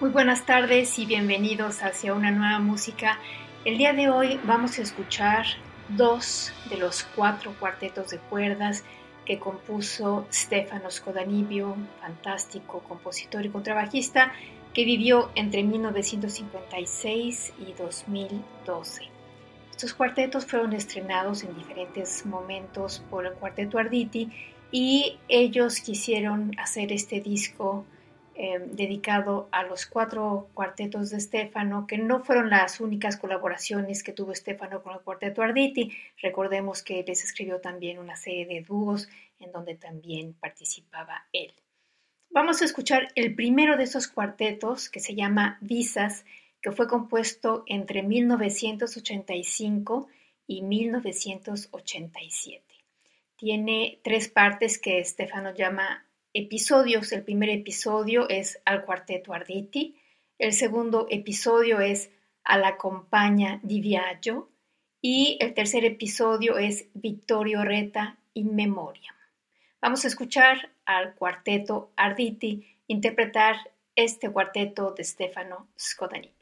Muy buenas tardes y bienvenidos hacia una nueva música. El día de hoy vamos a escuchar dos de los cuatro cuartetos de cuerdas que compuso Stefano Scodanibio, fantástico compositor y contrabajista que vivió entre 1956 y 2012. Estos cuartetos fueron estrenados en diferentes momentos por el Cuarteto Arditi y ellos quisieron hacer este disco Em, dedicado a los cuatro cuartetos de Stefano, que no fueron las únicas colaboraciones que tuvo Stefano con el cuarteto Arditi. Recordemos que les escribió también una serie de dúos en donde también participaba él. Vamos a escuchar el primero de esos cuartetos que se llama Visas, que fue compuesto entre 1985 y 1987. Tiene tres partes que Stefano llama episodios. El primer episodio es al cuarteto Arditi, el segundo episodio es a la compañía di viaggio y el tercer episodio es Vittorio Reta in memoriam. Vamos a escuchar al cuarteto Arditi interpretar este cuarteto de Stefano Scodanipio.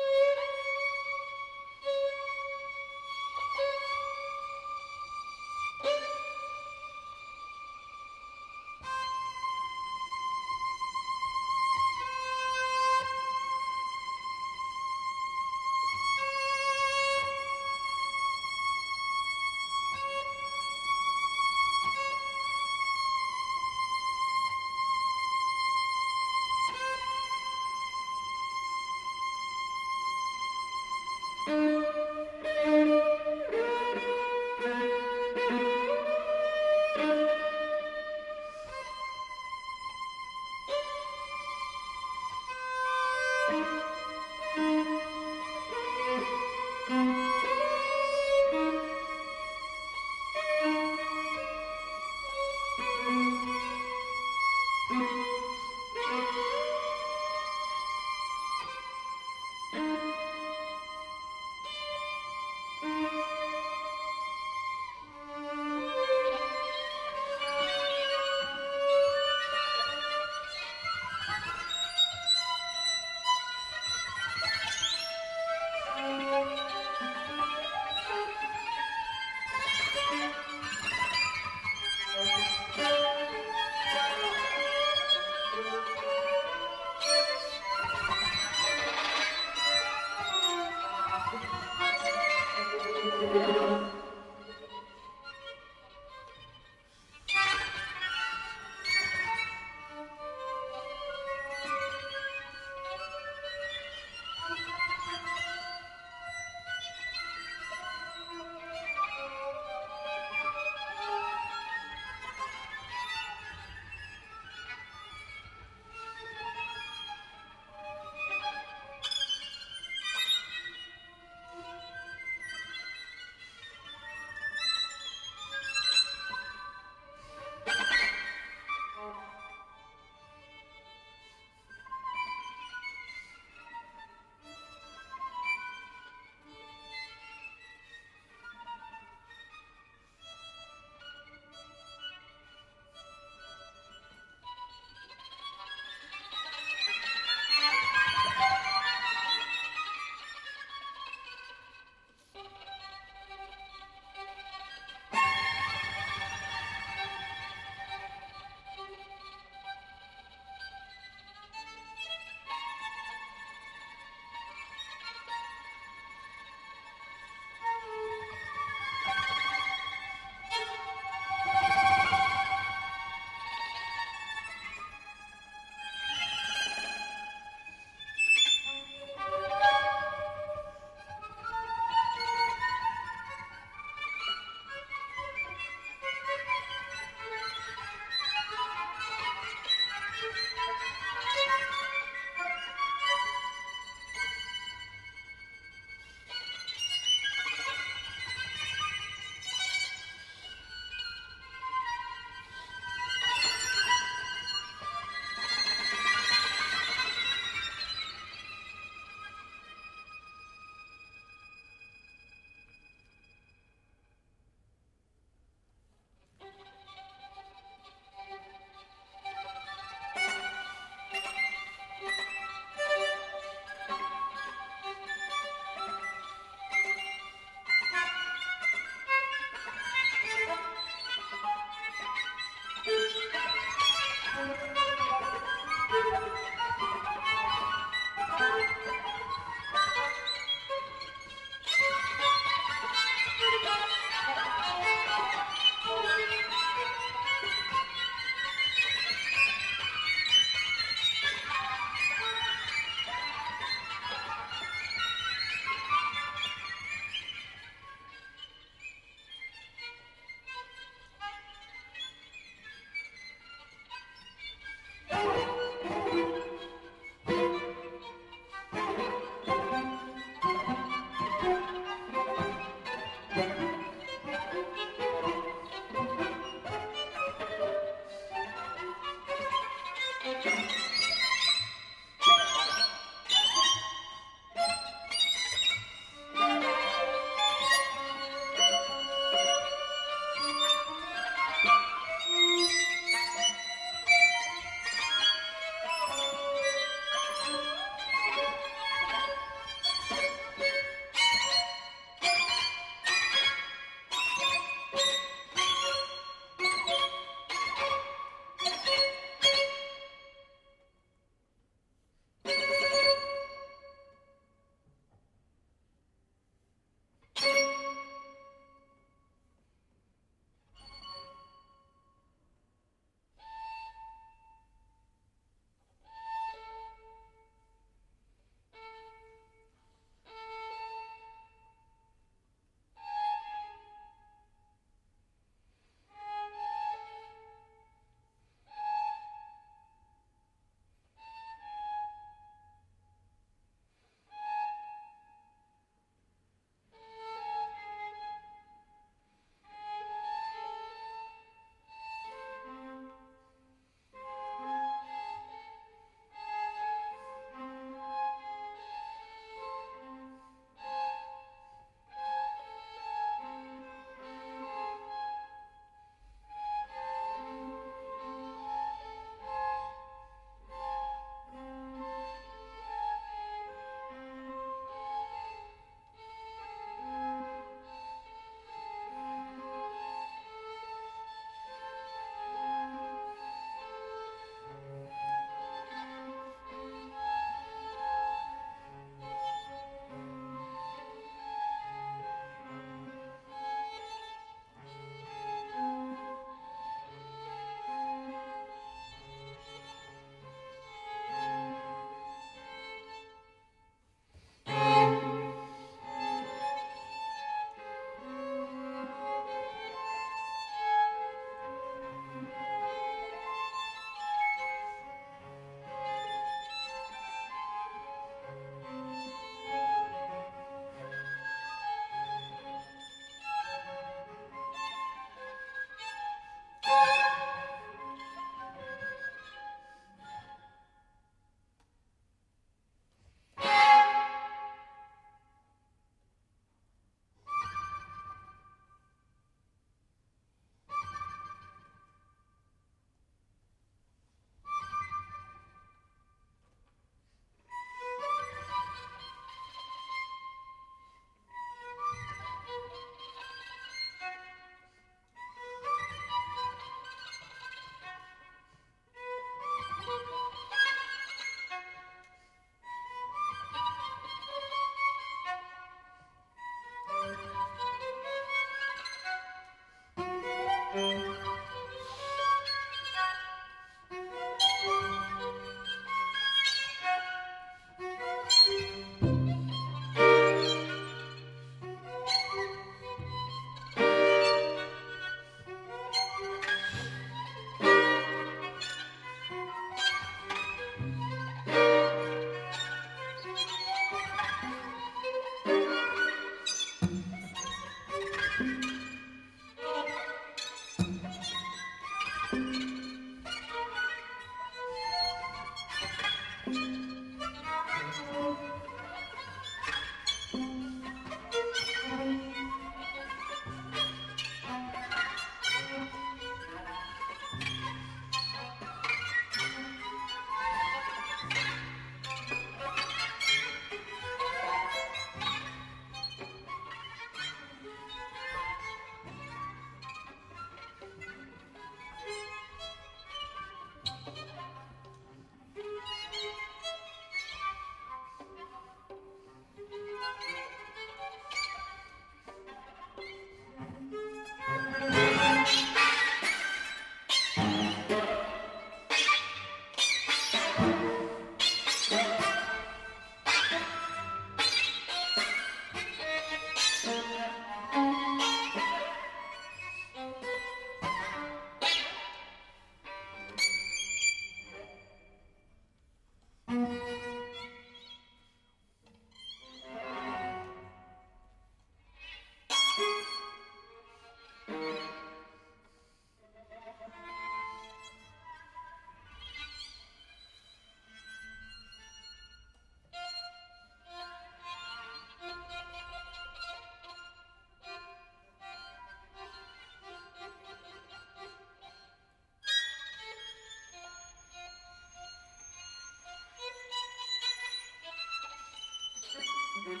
Thank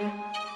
you.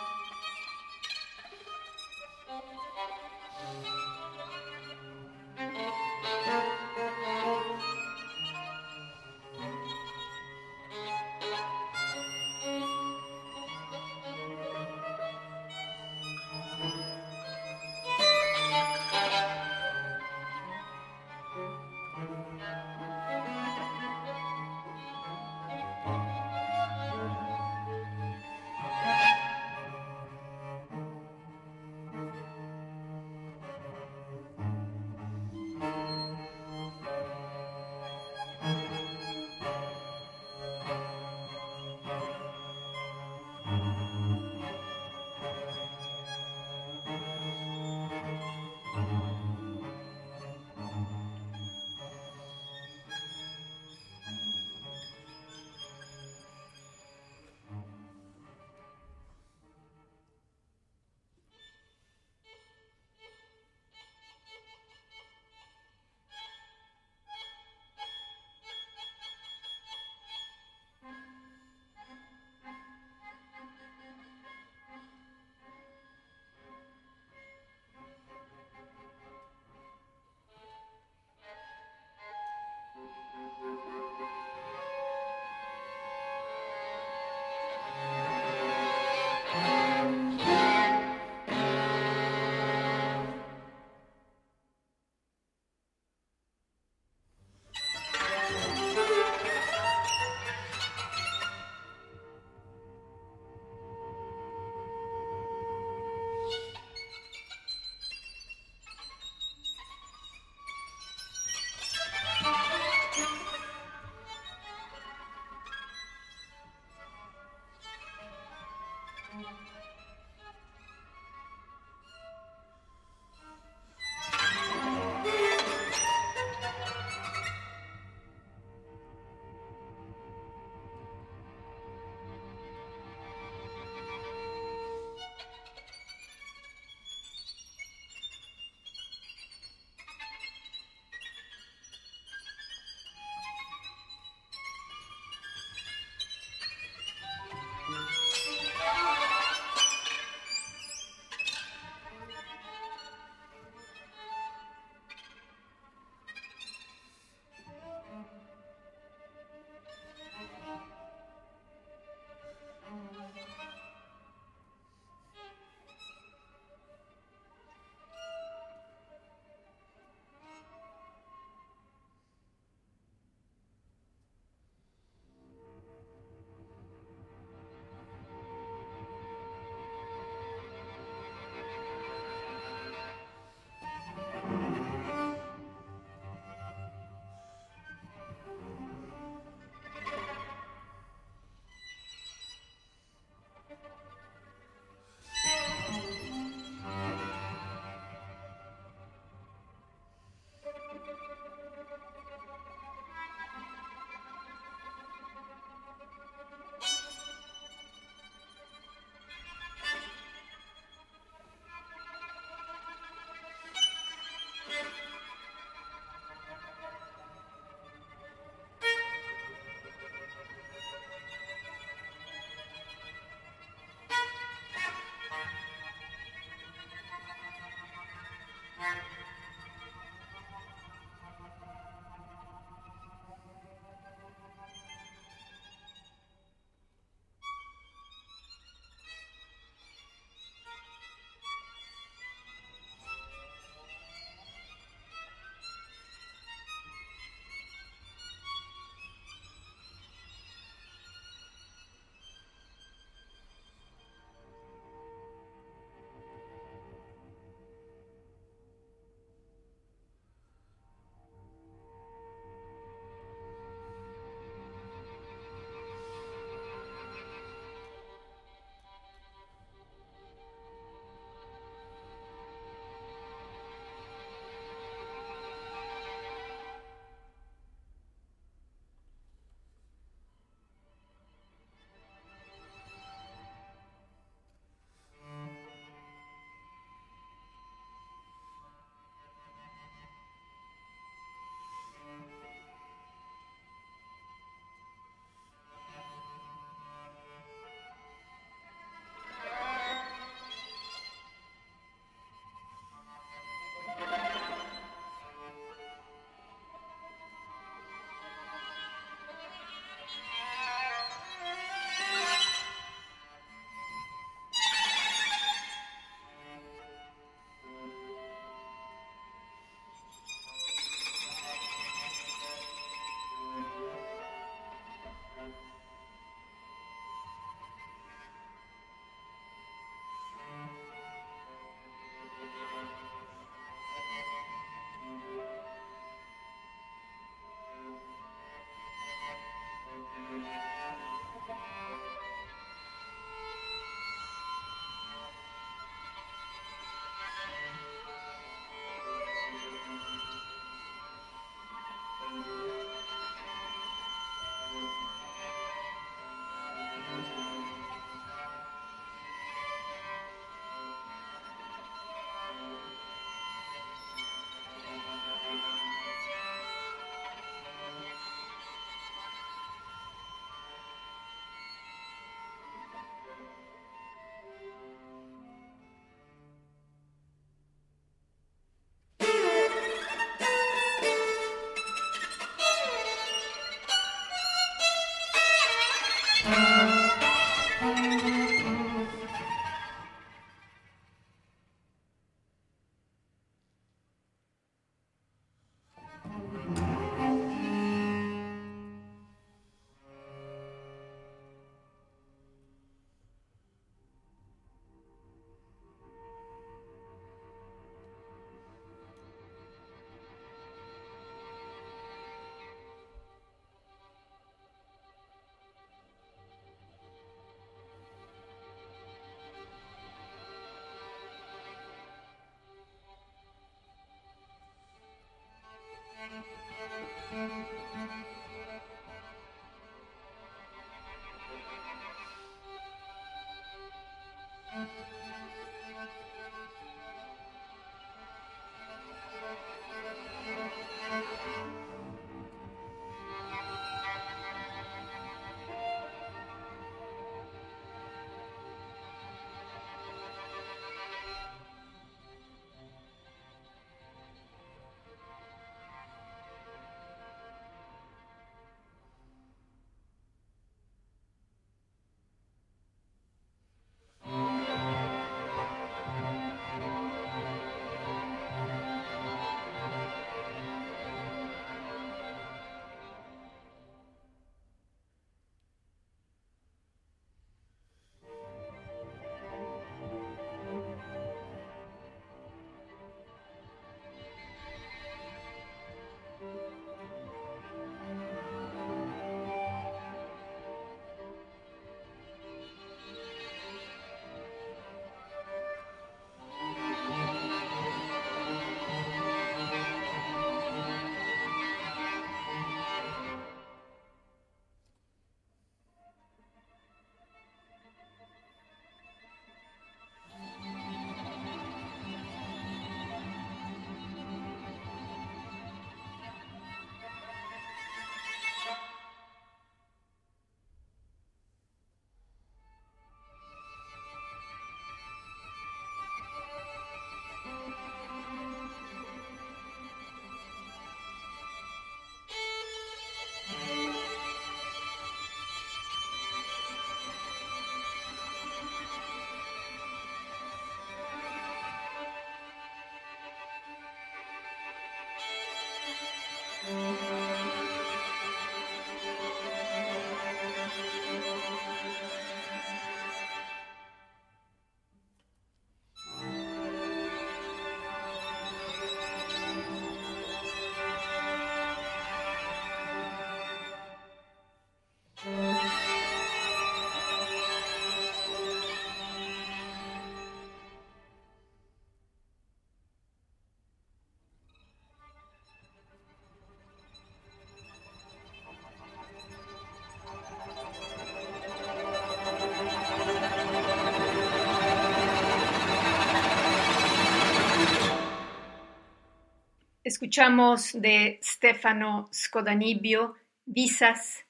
Escuchamos de Stefano Scodanibio Visas,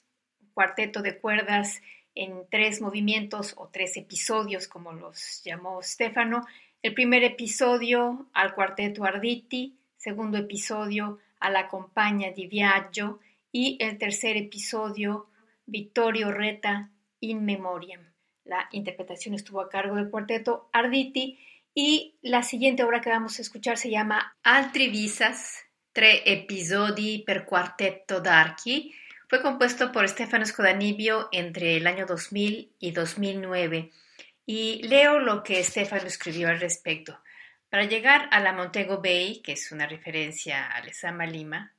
cuarteto de cuerdas en tres movimientos o tres episodios, como los llamó Stefano. El primer episodio al cuarteto Arditi, segundo episodio a la Compañía di Viaggio y el tercer episodio Vittorio Reta in Memoriam. La interpretación estuvo a cargo del cuarteto Arditi y la siguiente obra que vamos a escuchar se llama Altri Visas, tre episodi per quartetto d'archi. Fue compuesto por Stefano Scodanibio entre el año 2000 y 2009. Y leo lo que Stefano escribió al respecto. Para llegar a la Montego Bay, que es una referencia a Lezama Lima,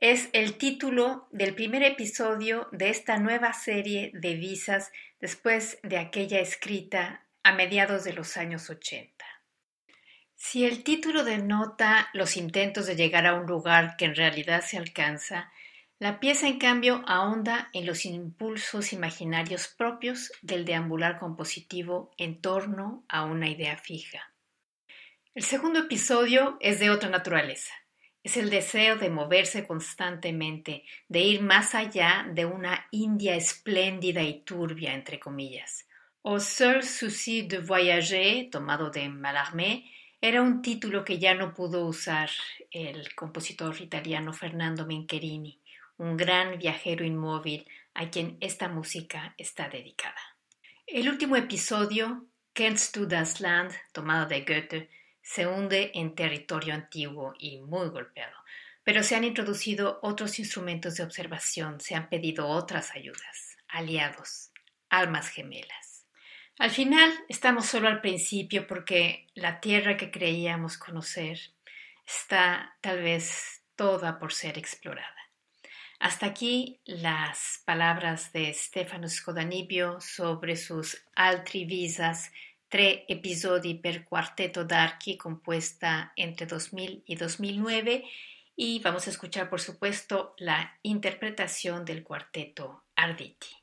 es el título del primer episodio de esta nueva serie de visas después de aquella escrita a mediados de los años 80. Si el título denota los intentos de llegar a un lugar que en realidad se alcanza, la pieza en cambio ahonda en los impulsos imaginarios propios del deambular compositivo en torno a una idea fija. El segundo episodio es de otra naturaleza. Es el deseo de moverse constantemente, de ir más allá de una India espléndida y turbia, entre comillas. Au seul souci de voyager, tomado de Mallarmé, era un título que ya no pudo usar el compositor italiano Fernando Mencherini, un gran viajero inmóvil a quien esta música está dedicada. El último episodio, Kennst du das Land, tomado de Goethe, se hunde en territorio antiguo y muy golpeado, pero se han introducido otros instrumentos de observación, se han pedido otras ayudas, aliados, almas gemelas. Al final estamos solo al principio porque la tierra que creíamos conocer está tal vez toda por ser explorada. Hasta aquí las palabras de Stefano Scodanibio sobre sus altri visas, tre episodi per quarteto d'archi compuesta entre 2000 y 2009 y vamos a escuchar por supuesto la interpretación del cuarteto Arditi.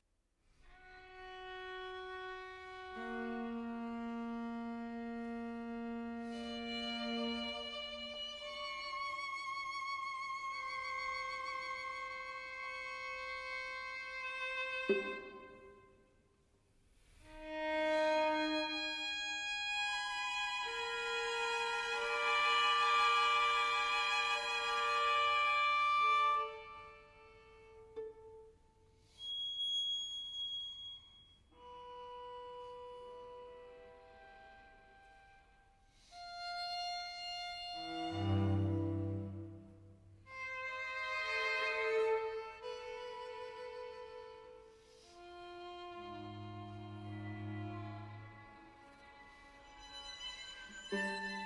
Música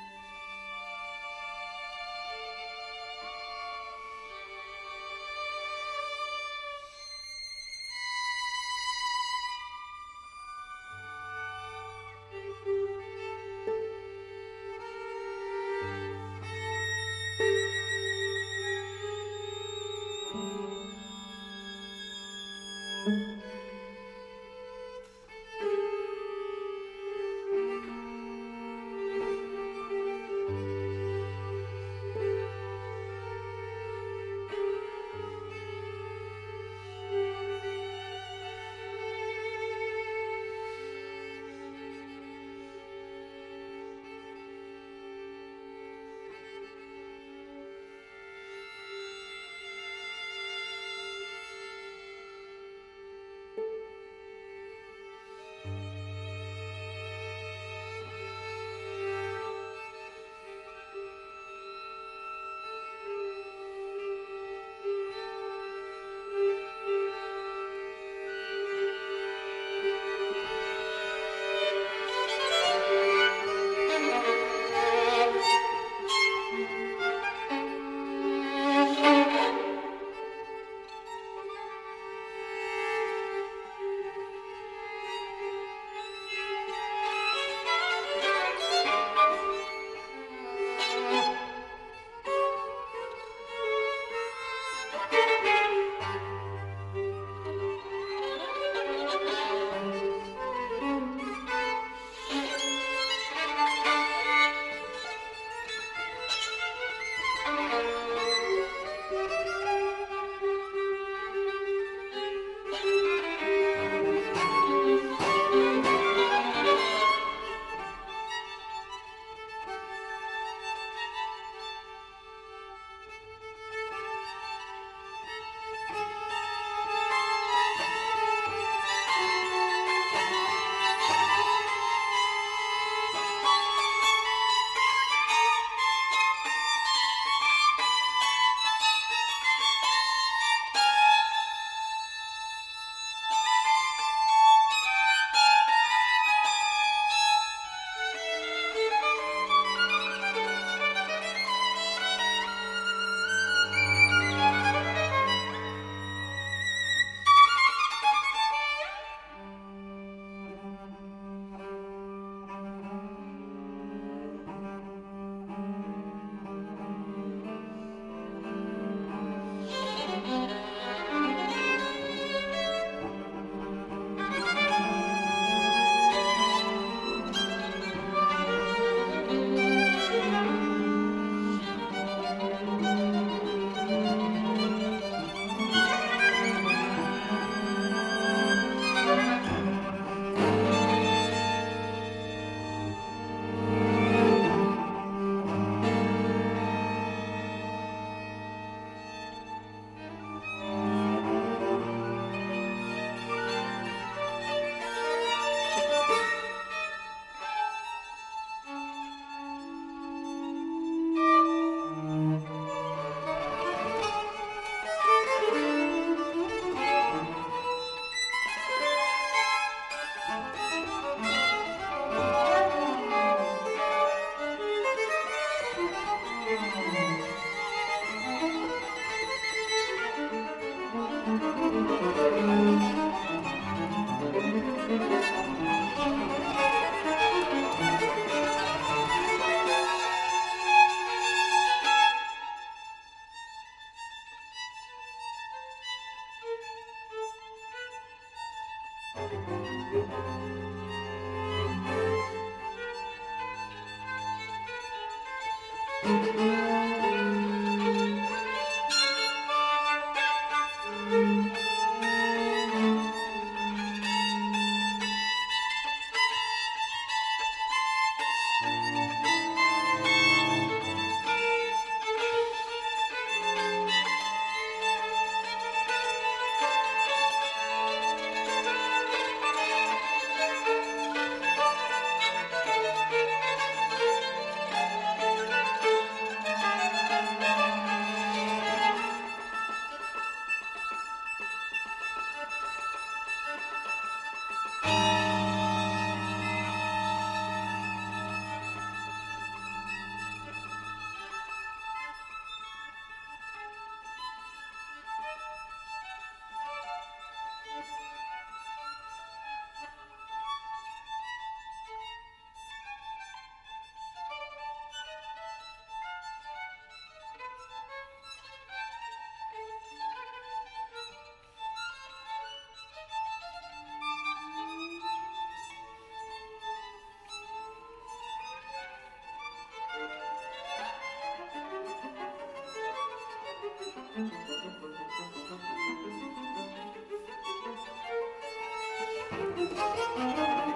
Thank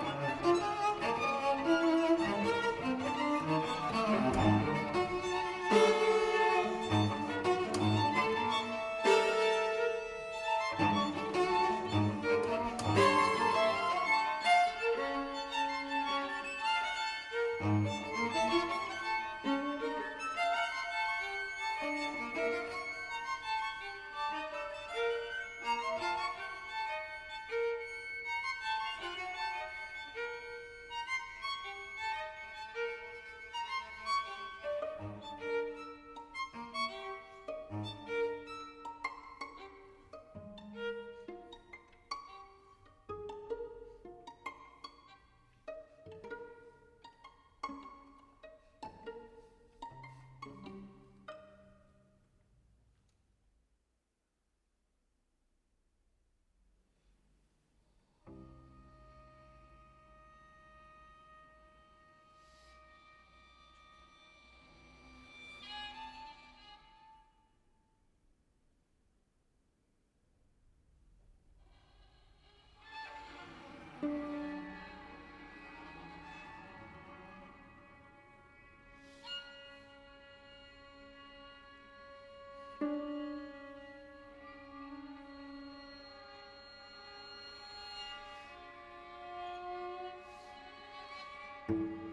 you. you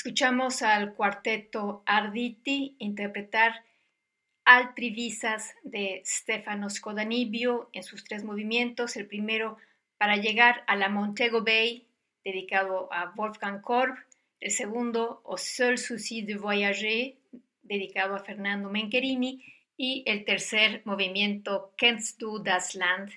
Escuchamos al cuarteto Arditi interpretar Altrivisas de Stefano Scodanibio en sus tres movimientos. El primero para llegar a la Montego Bay, dedicado a Wolfgang Korb. El segundo, Au seul souci de voyager, dedicado a Fernando Mencherini. Y el tercer movimiento, Kennst du das Land,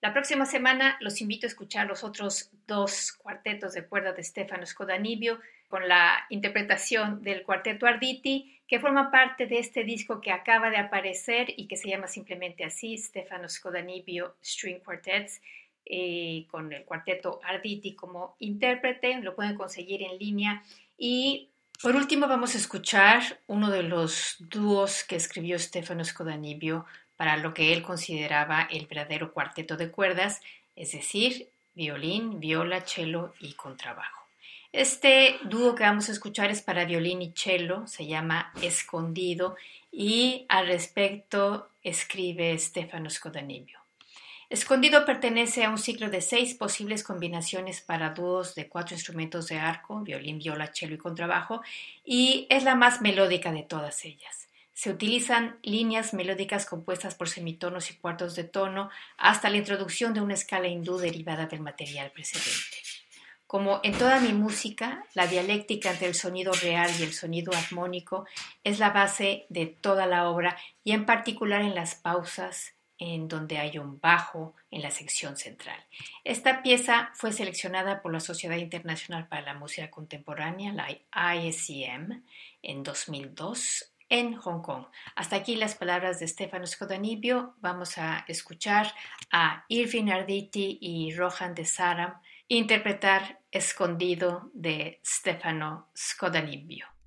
la próxima semana los invito a escuchar los otros dos cuartetos de cuerda de Stefano Scodanibio con la interpretación del cuarteto Arditi, que forma parte de este disco que acaba de aparecer y que se llama simplemente así, Stefano Scodanibio String Quartets, eh, con el cuarteto Arditi como intérprete, lo pueden conseguir en línea. Y por último vamos a escuchar uno de los dúos que escribió Stefano Scodanibio para lo que él consideraba el verdadero cuarteto de cuerdas, es decir, violín, viola, cello y contrabajo. Este dúo que vamos a escuchar es para violín y cello, se llama Escondido y al respecto escribe Stefano Scodanibio. Escondido pertenece a un ciclo de seis posibles combinaciones para dúos de cuatro instrumentos de arco, violín, viola, cello y contrabajo, y es la más melódica de todas ellas. Se utilizan líneas melódicas compuestas por semitonos y cuartos de tono hasta la introducción de una escala hindú derivada del material precedente. Como en toda mi música, la dialéctica entre el sonido real y el sonido armónico es la base de toda la obra y en particular en las pausas en donde hay un bajo en la sección central. Esta pieza fue seleccionada por la Sociedad Internacional para la Música Contemporánea, la ISCM, en 2002 en Hong Kong. Hasta aquí las palabras de Stefano Scodanibio. Vamos a escuchar a Irving Arditi y Rohan de Saram interpretar Escondido de Stefano Scodanibio.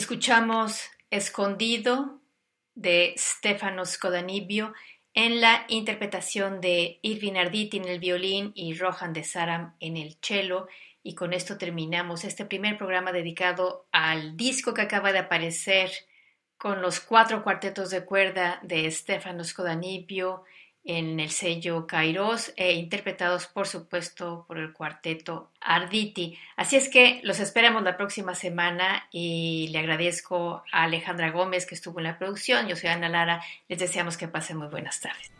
Escuchamos Escondido de Stefano Scodanibio en la interpretación de Irvin Arditi en el violín y Rohan de Saram en el cello. Y con esto terminamos este primer programa dedicado al disco que acaba de aparecer con los cuatro cuartetos de cuerda de Stefano Scodanibio en el sello Kairos e interpretados por supuesto por el cuarteto Arditi. Así es que los esperamos la próxima semana y le agradezco a Alejandra Gómez que estuvo en la producción. Yo soy Ana Lara. Les deseamos que pasen muy buenas tardes.